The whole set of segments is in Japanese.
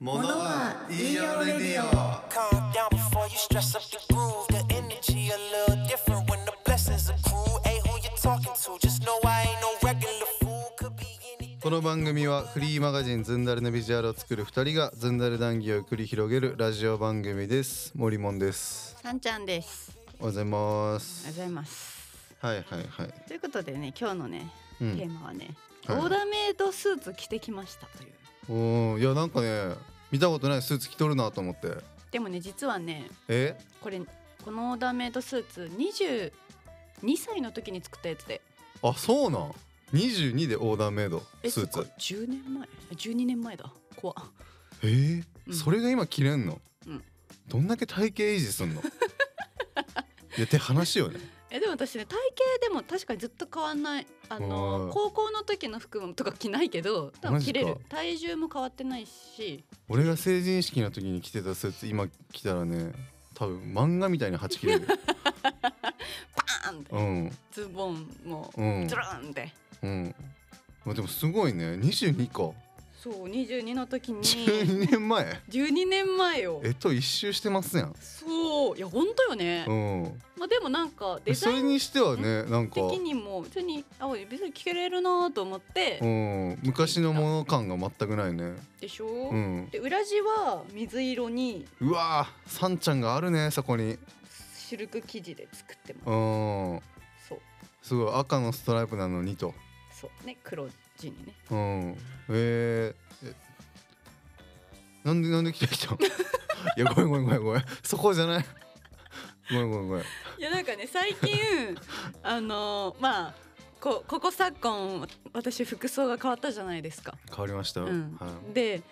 ものは言いようレディオ Calm down before you stress up the groove. The energy a little different when the blessings accrue. Who you talking to? Just know I ain't no regular fool. Could be anything. この番組はフリーマガジンズンダルのビジュアルを作る2人がズンダル談義を繰り広げるラジオ番組です森もんですさんちゃんです。おはようございまおはようすございます。はいはいはいということでね、今日のね、うんテーマはね、はいオーダーメイドスーツ着てきましたという。おーいやなんかね見たことないスーツ着とるなと思って。でもね、実はね、え？これこのオーダーメイドスーツ22歳の時に作ったやつで、あそうなん？22でオーダーメイドえスーツ。そっか10年前、12年前だ。怖っ。え？ーうん。それが今着れんの、うん。どんだけ体型維持すんの？いやって話よねえでも私ね体型でも確かにずっと変わんない。あおのー。高校の時の服とか着ないけど多分着れる。体重も変わってないし。俺が成人式の時に着てたスーツ今着たらね多分漫画みたいにはち切れる。パーンって。うん。ズボンもうん。ズルンって。うん。まあでもすごいね。22かそう22の時に。12年前？12年前よ。えっと一周してますやん。そう。いや本当よね、うん。まあでもなんかデそザインれにしてはねなんか的にも別にあ別に着れるなと思って、うん。昔のもの感が全くないね。でしょ、うん。で裏地は水色に。うわーさんちゃんがあるねそこに。シルク生地で作ってますうんそうすごい赤のストライプなのにとそうね黒地にね。うん。えー、えなんでなんで来た人 いやごめんごめんごめんごめん。そこじゃない。ごめんごめんごめん。いやなんかね最近あのまあこここ昨今私服装が変わったじゃないですか。変わりましたよ、うん。はで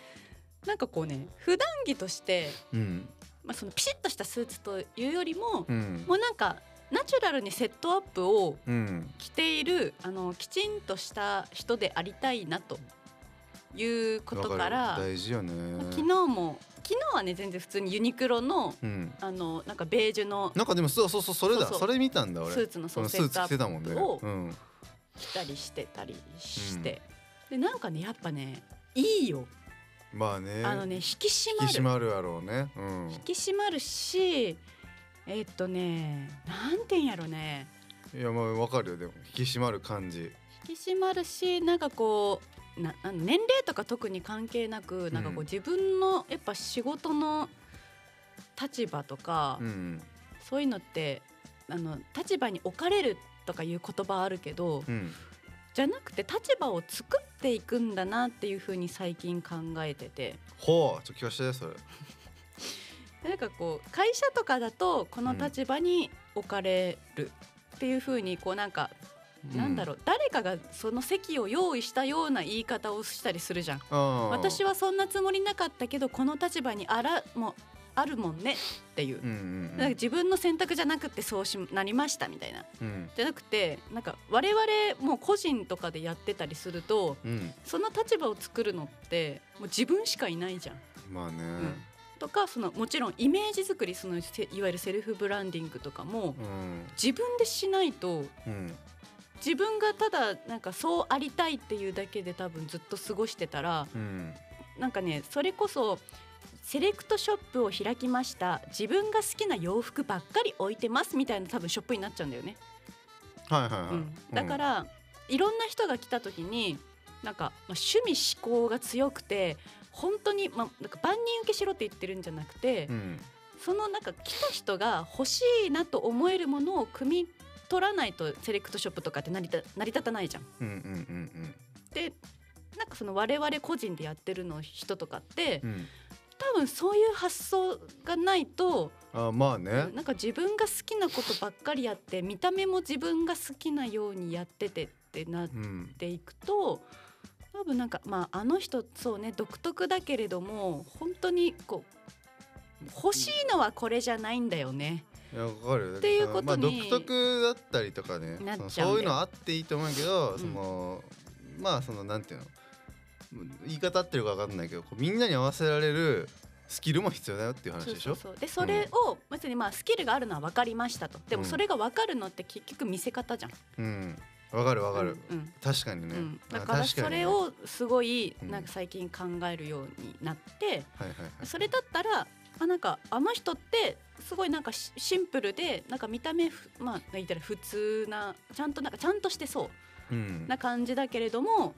なんかこうね普段着として、いうん。まあ、そのピシッとしたスーツというよりも、うん。もうなんかナチュラルにセットアップをうん。着ているあのきちんとした人でありたいなということかわらる。大事よね。昨日も昨日はね全然普通にユニクロのうん。あのなんかベージュのなんかでもそうそうそうそれだ。それ見たんだ俺。スーツのそのセットアップをうん。着たりしてたりして、でなんかねやっぱねいいよ、まあね。あのね引き締引まる。き締まるやろうね。うん。引き締まるしえっとねなんてんやろね。いやまあわかるよでも引き締まる感じ。引き締まるしなんかこうな年齢とか特に関係なくなんかこううん。自分のやっぱ仕事の立場とか、うん。そういうのってあの立場に置かれるとかいう言葉あるけど、うん。じゃなくて立場を作っていくんだなっていうふうに最近考えてて。ほうちょっと聞かせてそれ。でなんかこう会社とかだとこの立場に置かれるっていうふうにこうなんか、なんだろう誰かがその席を用意したような言い方をしたりするじゃん。うん私はそんなつもりなかったけどこの立場にあらもあるもんねっていう。うから自分の選択じゃなくてそうしなりましたみたいな。うん。じゃなくてなんか我々もう個人とかでやってたりするとうん。その立場を作るのってもう自分しかいないじゃん。まあねとかそのもちろんイメージ作りそのせいわゆるセルフブランディングとかもうん。自分でしないとうん。自分がただなんかそうありたいっていうだけで多分ずっと過ごしてたらうん。なんかねそれこそセレクトショップを開きました。自分が好きな洋服ばっかり置いてますみたいな多分ショップになっちゃうんだよね。はいはいはい。うん、だから、いろんな人が来た時になんか、まあ、趣味思考が強くて本当に、まあ、なんか万人受けしろって言ってるんじゃなくて、うん。そのなんか来た人が欲しいなと思えるものを汲み取らないとセレクトショップとかって成り立成り立たないじゃん。うんうんうんでなんかその我々個人でやってるの人とかってうん。うん多分そういう発想がないとあまあね。なんか自分が好きなことばっかりやって見た目も自分が好きなようにやっててってなっうんていくと多分なんかまああの人そうね独特だけれども本当にこう欲しいのはこれじゃないんだよね。いやわかるよ。っていうことにまあ独特だったりとかねなっちゃうんだよ。そういうのあっていいと思うけど、ん。そのまあそのなんていうの言い方合ってるか分かんないけどこうみんなに合わせられるスキルも必要だよっていう話でしょ？そでそれを別にまあスキルがあるのは分かりましたと。でもうん。それが分かるのって結局見せ方じゃん、うんわかるわかる、うんうん。確かにね、うん。あだからそれをすごいうん。なんか最近考えるようになって、それだったらあなんかあの人ってすごいなんかシシンプルでなんか見た目ふまあ言ったら普通なちゃんとなんかちゃんとしてそううん。な感じだけれども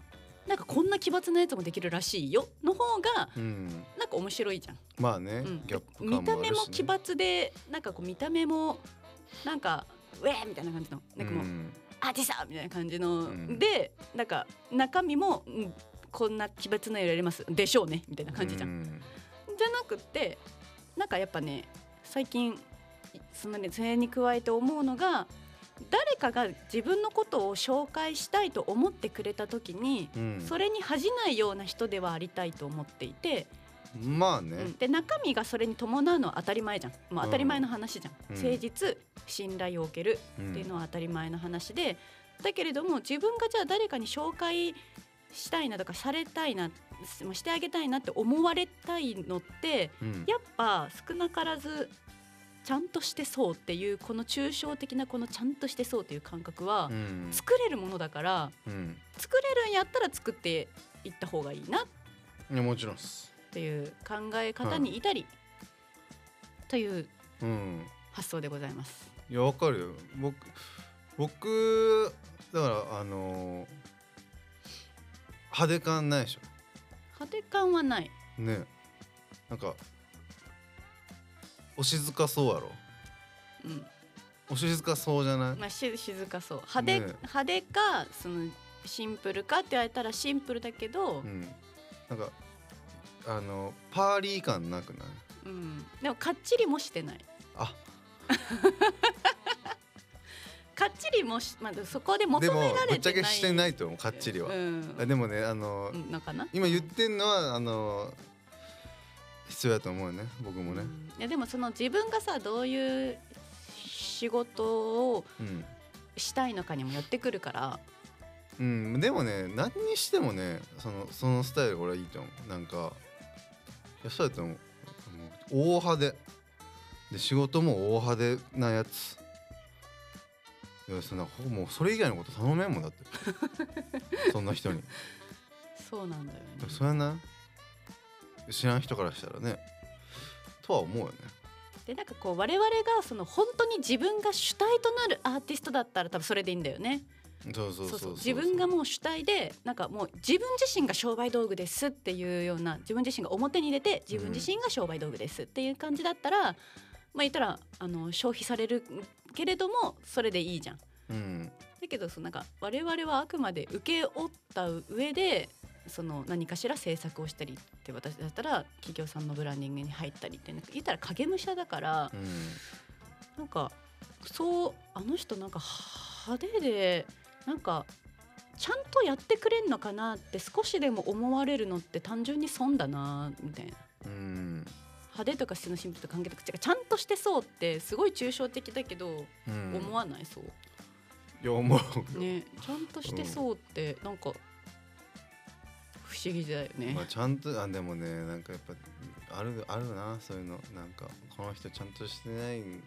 なんかこんな奇抜なやつもできるらしいよの方がうん。なんか面白いじゃん。まあね、うん。ギャップね、見た目も奇抜でなんかこう見た目もなんかウェーみたいな感じのなんかもう、んアーティストみたいな感じの、うん。でなんか中身も、うんこんな奇抜な色やります。でしょうね。みたいな感じじゃん。うん。じゃなくってなんかやっぱね最近そのねそれに加えて思うのが誰かが自分のことを紹介したいと思ってくれた時に、うん。それに恥じないような人ではありたいと思っていて、まあね、うん。で中身がそれに伴うのは当たり前じゃん、まあ、当たり前の話じゃん、うん。誠実信頼を受けるうん。っていうのは当たり前の話で。だけれども自分がじゃあ誰かに紹介したいなとかされたいなまあしてあげたいなって思われたいのってうん。やっぱ少なからずちゃんとしてそうっていうこの抽象的なこのちゃんとしてそうっていう感覚はうん。作れるものだからうん。作れるんやったら作っていった方がいいな。っいやもちろんっすていう考え方に至りといううん発想でございます。いやわかるよ。僕僕だからあのー派手感ないでし派手感はない。ょね。なんかお静かそうやろ。うん、お静かそうじゃない？まあし静かそう。派手、ね。派手かそのシンプルかって言われたらシンプルだけど、うん。なんかあのパーリー感なくない？うん、でもかっちりもしてない。あ。かっちりもし、まあ、そこで求でもめられてない。ぶっちゃけしてないと思うかっちりは、うん、あでもねあの。今言ってんのはあの必要だと思うよね僕もね。うん。いやでもその自分がさどういう仕事をうん、したいのかにもよってくるから、うん、でもね何にしてもねそのそのスタイル俺はいいと思う。なんかいやそうやと思う。大派手。で仕事も大派手なやつ。いやそんなほもうそれ以外のこと頼めんもんだって。そんな人に。そうなんだよね。それはな。知らん人からしたらね。とは思うよね。でなんかこう我々がその本当に自分が主体となるアーティストだったら多分それでいいんだよね。そうそうそう自分がもう主体でなんかもう自分自身が商売道具ですっていうような自分自身が表に出て自分自身が商売道具ですっていう感じだったら、まあ言ったらあの消費されるけれどもそれでいいじゃん。うん。だけどそのなんか我々はあくまで受け負った上でその何かしら制作をしたりって私だったら企業さんのブランディングに入ったりってなんか言ったら影武者だからうん。なんかそうあの人なんか派手でなんかちゃんとやってくれんのかなって少しでも思われるのって単純に損だなみたいな。うん。派手とか質のシンプルと関係なくちゃんとしてそうってすごい抽象的だけど、うん。思わない？そう。いや思うよ。ねちゃんとしてそうってなんか不思議だよね。まあ、ちゃんとあでもねなんかやっぱあるあるなそういうの。なんかこの人ちゃんとしてないん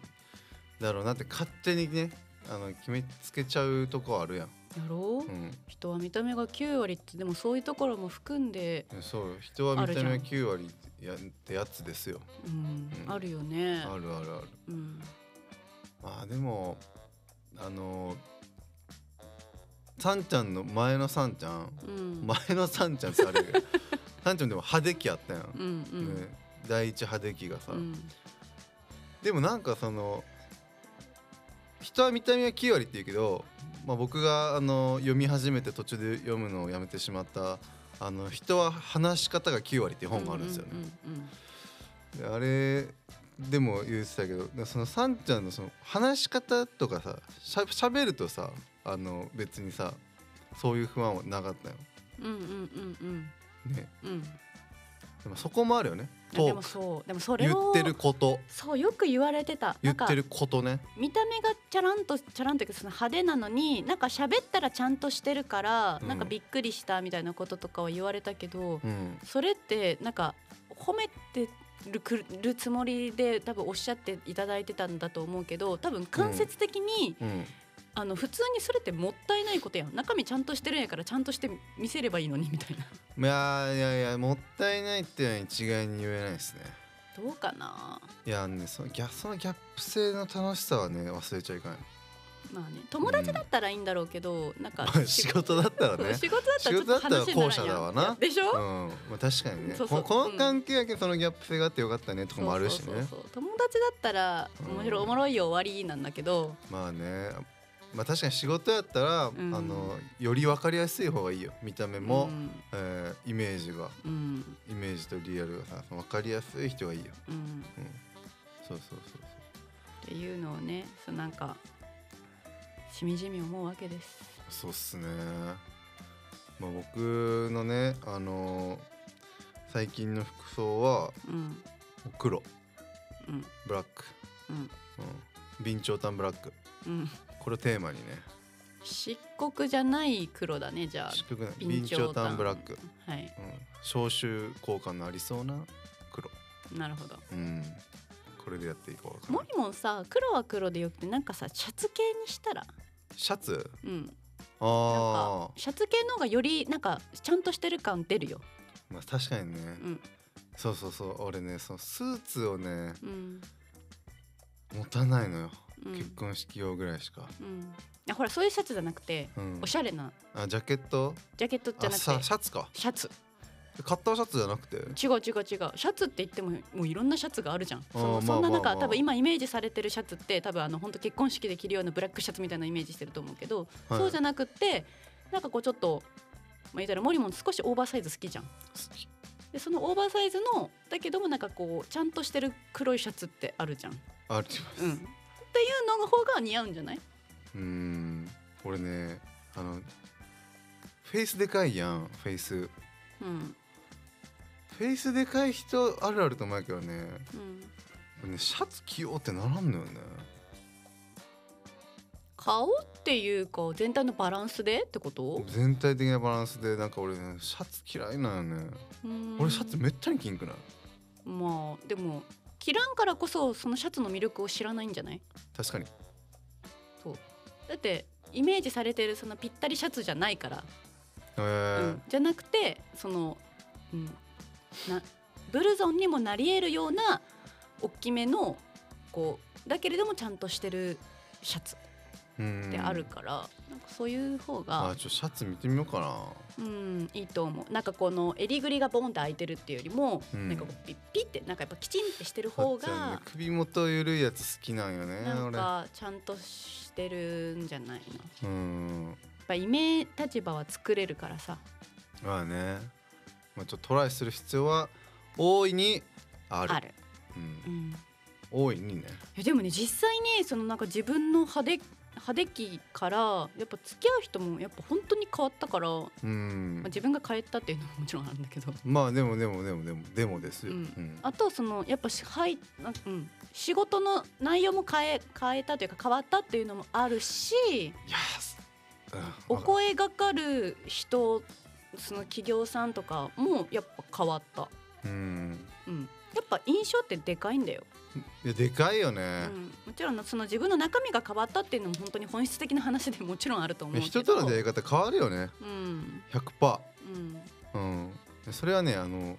だろうなって勝手にねあの決めつけちゃうとこあるやん、やろ？う、うん、人は見た目が9割ってでもそういうところも含んで、そうよ人は見た目はある9割やってやつですよ。うん。うん。あるよね。あるあるある。うん。まあでもあのさんちゃんの前のさんちゃんうん。前のさんちゃんさあれ さんちゃんでも派手期あったやん、うんうん。ね、第一派手期がさ、うん。でもなんかその人は見た目は9割って言うけど、まあ、僕があの読み始めて途中で読むのをやめてしまった「あの人は話し方が9割」っていう本があるんですよね。あれでも言ってたけどでそのさんちゃんのその話し方とかさしゃしゃべるとさあの別にさそういう不安はなかったよ。うんうんうんうん。ね、うんうん。でもそこもあるよねいやでもトークそう。でもそれを言ってること。そうよく言われてた。言ってることね。見た目がチャランとチャランというかその派手なのになんか喋ったらちゃんとしてるから、うん。なんかびっくりしたみたいなこととかは言われたけど、うん。それってなんか褒めてるくるつもりで多分おっしゃっていただいてたんだと思うけど多分間接的にうんあの普通にそれってもったいないことやん。中身ちゃんとしてるんやからちゃんとして見せればいいのにみたいな。いやいやいやもったいないっていうのは一概に言えないですね。どうかな？いやねそのギャそのギャップ性の楽しさはね忘れちゃいかんまあね友達だったらいいんだろうけど、なんか仕事だったらね。仕事だったらちょっと話になら後者だわな。でしょ、うん。まあ、確かにね。そうそう。ここの関係やけどそのギャップ性があってよかったねとかもあるしね。友達だったらうん。面白いおもろいよ終わりなんだけど、まあねまあ確かに仕事やったら、ん。あのより分かりやすい方がいいよ。見た目も、うん。えーイメージが。うん。イメージとリアルがさ分かりやすい人がいいよ、うん、っうん、そうそうそうていうのをねそうなんかしみじみ思うわけです。そうそうっすね。まあ僕のねあの最近の服装はうん。黒。うん。ブラック、うん。うん、備長炭ブラック。うんこれをテーマにね。漆黒じゃない黒だねじゃあ。低くない備長炭。ブラック、はい。うん、消臭効果のありそうな黒。なるほど。うん。これでやっていこうモリモンさ黒は黒でよくてなんかさシャツ系にしたら？シャツ？うん。あかシャツ系の方がよりなんかちゃんとしてる感出るよ。あまあ確かにね、うん。そうそうそう。俺ねそのスーツをねうん。持たないのよ、うん結婚式用ぐらいしか、うん。いやほらそういうシャツじゃなくてうん。おしゃれな。あジャケット？ジャケットじゃあなくて。さシャツか。シャツ。カッターシャツじゃなくて？違う違う違う。シャツって言ってももういろんなシャツがあるじゃん。そそんな中、多分今イメージされてるシャツって多分あの本当結婚式で着るようなブラックシャツみたいなイメージしてると思うけど、はい。そうじゃなくってなんかこうちょっとまあ言ったらモリモン少しオーバーサイズ好きじゃん。でそのオーバーサイズのだけどもなんかこうちゃんとしてる黒いシャツってあるじゃん。あります。うんっていうのの方が似合うんじゃない？うん。俺ねあのフェイスでかいやんフェイス。うん。フェイスでかい人あるあると思うけどね。うん。ねシャツ着ようってならんのよね。顔っていうか全体のバランスでってこと？全体的なバランスでなんか俺ねシャツ嫌いなんよね。うん。俺シャツめったに着んくない？まあでも着らんからこそそのシャツの魅力を知らないんじゃない？確かに。そう。だってイメージされてるそのぴったりシャツじゃないから、えー。うん、じゃなくてその、うん、なブルゾンにもなり得るような大きめのこうだけれどもちゃんとしてるシャツ。うんってあるから、なんかそういう方あが、ちょシャツ見てみようかな。うん、いいと思う。なんかこの襟ぐりがボンって開いてるっていうよりも、うん。なんかこうピッピッってなんかやっぱきちんってしてる方さっちゃん。ねが首元ゆるいやつ好きなんよねなんかちゃんとしてるんじゃないの。やっ俺うんぱイメ立場は作れるからさ。まあね。まあちょっとトライする必要は大いにある。ある、うん。うん、い大いにね。やでもね実際にそのなんか自分の派手派手期からやっぱ付き合う人もやっぱ本当に変わったから、まうん。あ、自分が変えたっていうのももちろんあるんだけど。まあでもでもでもでもでもですよ、ううん。んあとそのやっぱしはいなうん。仕事の内容も変え変えたというか変わったっていうのもあるしお声がかる人その企業さんとかもやっぱ変わった、うん。うん、やっぱ印象ってでかいんだよ、いやでかいようね、ん、もちろんその自分の中身が変わったっていうのも本当に本質的な話でもちろんあると思うけど。人との出会い方変わるよね。うん。100%うん。うん。それはねあの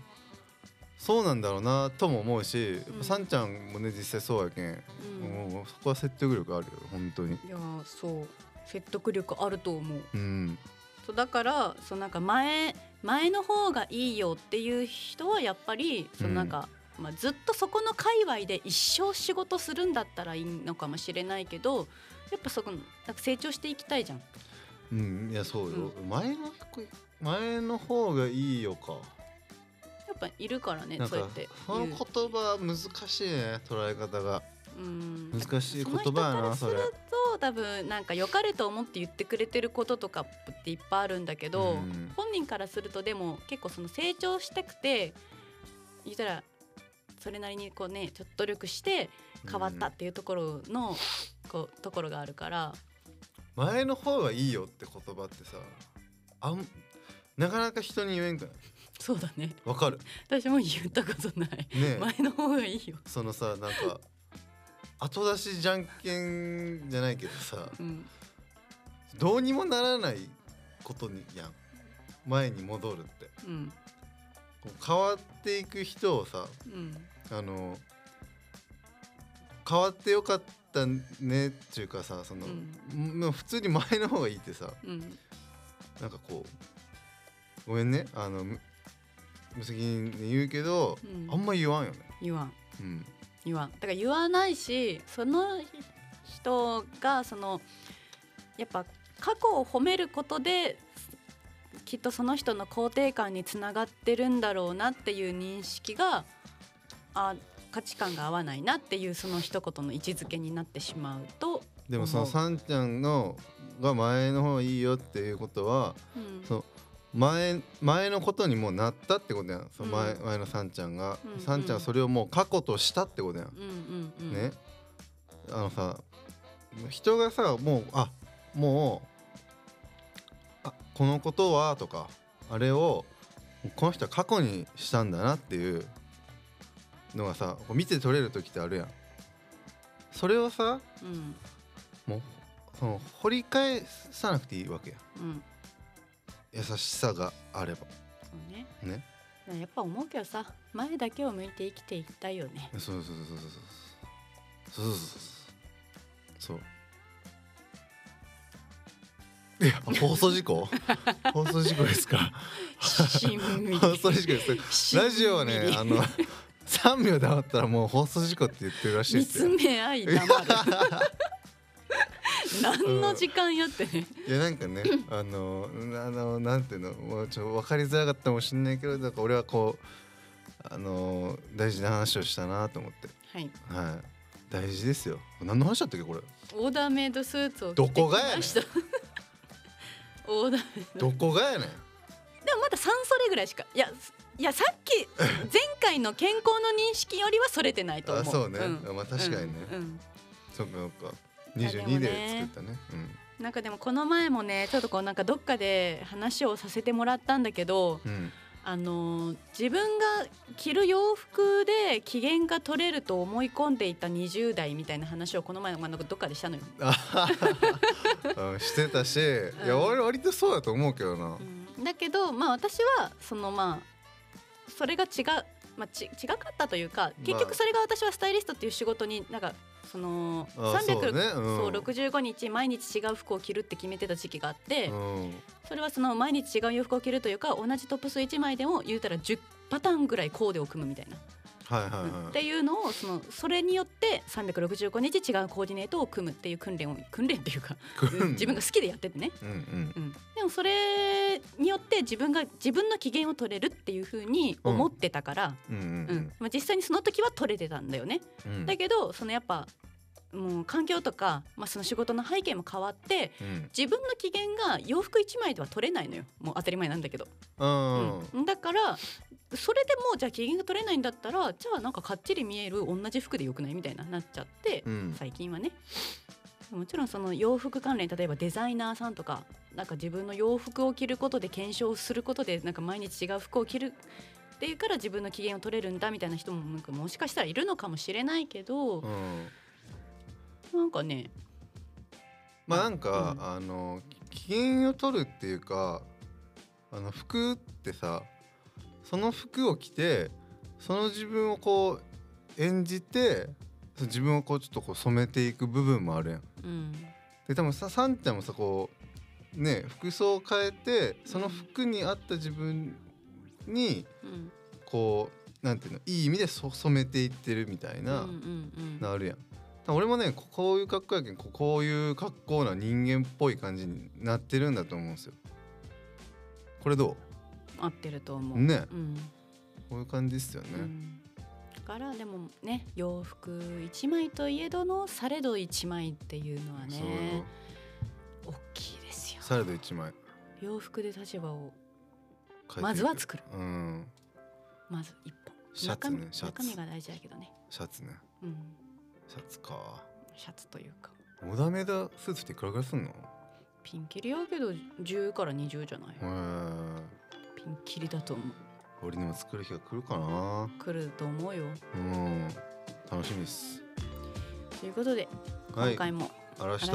そうなんだろうなとも思うし、うん。ぱさんちゃんもね実際そうやけん、うん。もうそこは説得力あるよ本当に。いやーそう。説得力あると思う。うん。そうだからそうなんか前前の方がいいよっていう人はやっぱりそのなんか、まあ、ずっとそこの界隈で一生仕事するんだったらいいのかもしれないけどやっぱそこなんか成長していきたいじゃん。うんいやそうよ、前の前の方がいいよか。やっぱいるからねそうやってその言葉難しいね捉え方が。うん。難しい言葉やなそれすると多分なんか良かれと思って言ってくれてることとかっていっぱいあるんだけど、うん。本人からするとでも結構その成長したくて言ったらそれなりにこうねちょっと努力して変わったっていうところの、こうところがあるから。前の方がいいよって言葉ってさあんなかなか人に言えんくない？そうだね。わかる。私も言ったことない、ねえ。前の方がいいよ。そのさなんか後出しじゃんけんじゃないけどさうん。どうにもならないことにやん。前に戻るって。うん。こう変わっていく人をさうんあの変わってよかったねっていうかさその、もう普通に前の方がいいってさうん。なんかこうごめんねあのむ無責任で言うけど、うん。あんま言わんよね。言わん。うん。言わん。だから言わないしその人がそのやっぱ過去を褒めることできっとその人の肯定感につながってるんだろうなっていう認識があ価値観が合わないなっていうその一言の位置づけになってしまうと、でもそのさんちゃんのが前の方がいいよっていうことはうん。そう前前のことにもうなったってことやん。その前,、うん。前のさんちゃんが、うん。さんちゃんはそれをもう過去としたってことやん、うんうんうん。ね。あのさ人がさもうあもうあこのことはとかあれをこの人は過去にしたんだなっていうのがさ見て取れる時ってあるやん。それをさうん。もうその掘り返さなくていいわけやうん。優しさがあれば。そうね。ね。やっぱ思うけどさ前だけを向いて生きていきたいよね。そうそうそうそうそうそうそうそうそういや放送事故？放送事故ですか？放送事故です。ラジオはねあの3秒黙ったらもう放送事故って言ってるらしい見ですよ。つめ合い黙る。何の時間やって。ね、いやなんかねあのあのなんていうのもうちょっと分かりづらかったかもしれないけどだから俺はこうあの大事な話をしたなと思って。はい。はい。大事ですよ。何の話だったっけこれ？オーダーメイドスーツをどこがやね オーダーメイド。どこがやねん。でもまだ3それぐらいしか。いやいやさっき前回の健康の認識よりはそれてないと思う。あそうね。ん。まあ確かにね。うんうん。そっかそっか。やでも22でね作ったね。なんかでもこの前もねちょっとこうなんかどっかで話をさせてもらったんだけどうん。うんあのー自分が着る洋服で機嫌が取れると思い込んでいた20代みたいな話をこの前のまあどっかでしたのよ。してたし、いや俺割とそうだと思うけどな、うん。だけどまあ私はそのまあそれが違う、まあ、ち違かったというか結局それが私はスタイリストっていう仕事になんかそのあそうね。うん。そう65日毎日違う服を着るって決めてた時期があって、うん。それはその毎日違う洋服を着るというか同じトップス1枚でも言うたら10パターンぐらいコーデを組むみたいな、っていうのをそのそれによって365日違うコーディネートを組むっていう訓練を訓練っていうかうん自分が好きでやっててね、うんうん。うん、でもそれによって自分が自分の機嫌を取れるっていうふうに思ってたから、うん実際にその時は取れてたんだよね。うん。だけどそのやっぱもう環境とか、まあ、その仕事の背景も変わってうん。自分の機嫌が洋服1枚では取れないのよ。もう当たり前なんだけど、うん。うん。だからそれでもうじゃあ機嫌が取れないんだったらじゃあなんかかっちり見える同じ服でよくないみたいななっちゃって、うん。最近はね。もちろんその洋服関連例えばデザイナーさんとかなんか自分の洋服を着ることで検証することでなんか毎日違う服を着るっていうから自分の機嫌を取れるんだみたいな人もなんかもしかしたらいるのかもしれないけど、うんなんかね。まあなんか、うん。あの機嫌を取るっていうかあの服ってさその服を着てその自分をこう演じて自分をこうちょっとこう染めていく部分もあるやん。うん。で多分ささんちゃんもさこうね服装を変えてその服に合った自分にうん。こうなんていうのいい意味でそ染めていってるみたいな、うんうん。なるやん。俺もねここういう格好やけんここういう格好な人間っぽい感じになってるんだと思うんですよ。これど合ってると思う。うね。うん。こういう感じですよね。うん。だからでもね洋服一枚といえどのされど一枚っていうのはね大きいですよ。サラダ一枚。洋服で立場をまずは作る。うん。まず一本。シャツねシャツ。中身が大事だけどね、シャツね。うん、シャツか。シャツというか。オダメダスーツっていくらぐらいすんの？へピンキリやけど10から20じゃない？え。ピンキリだと思う。俺にも作る日が来るかな。来ると思うよ。うん。楽しみです。ということではい。今回もあらした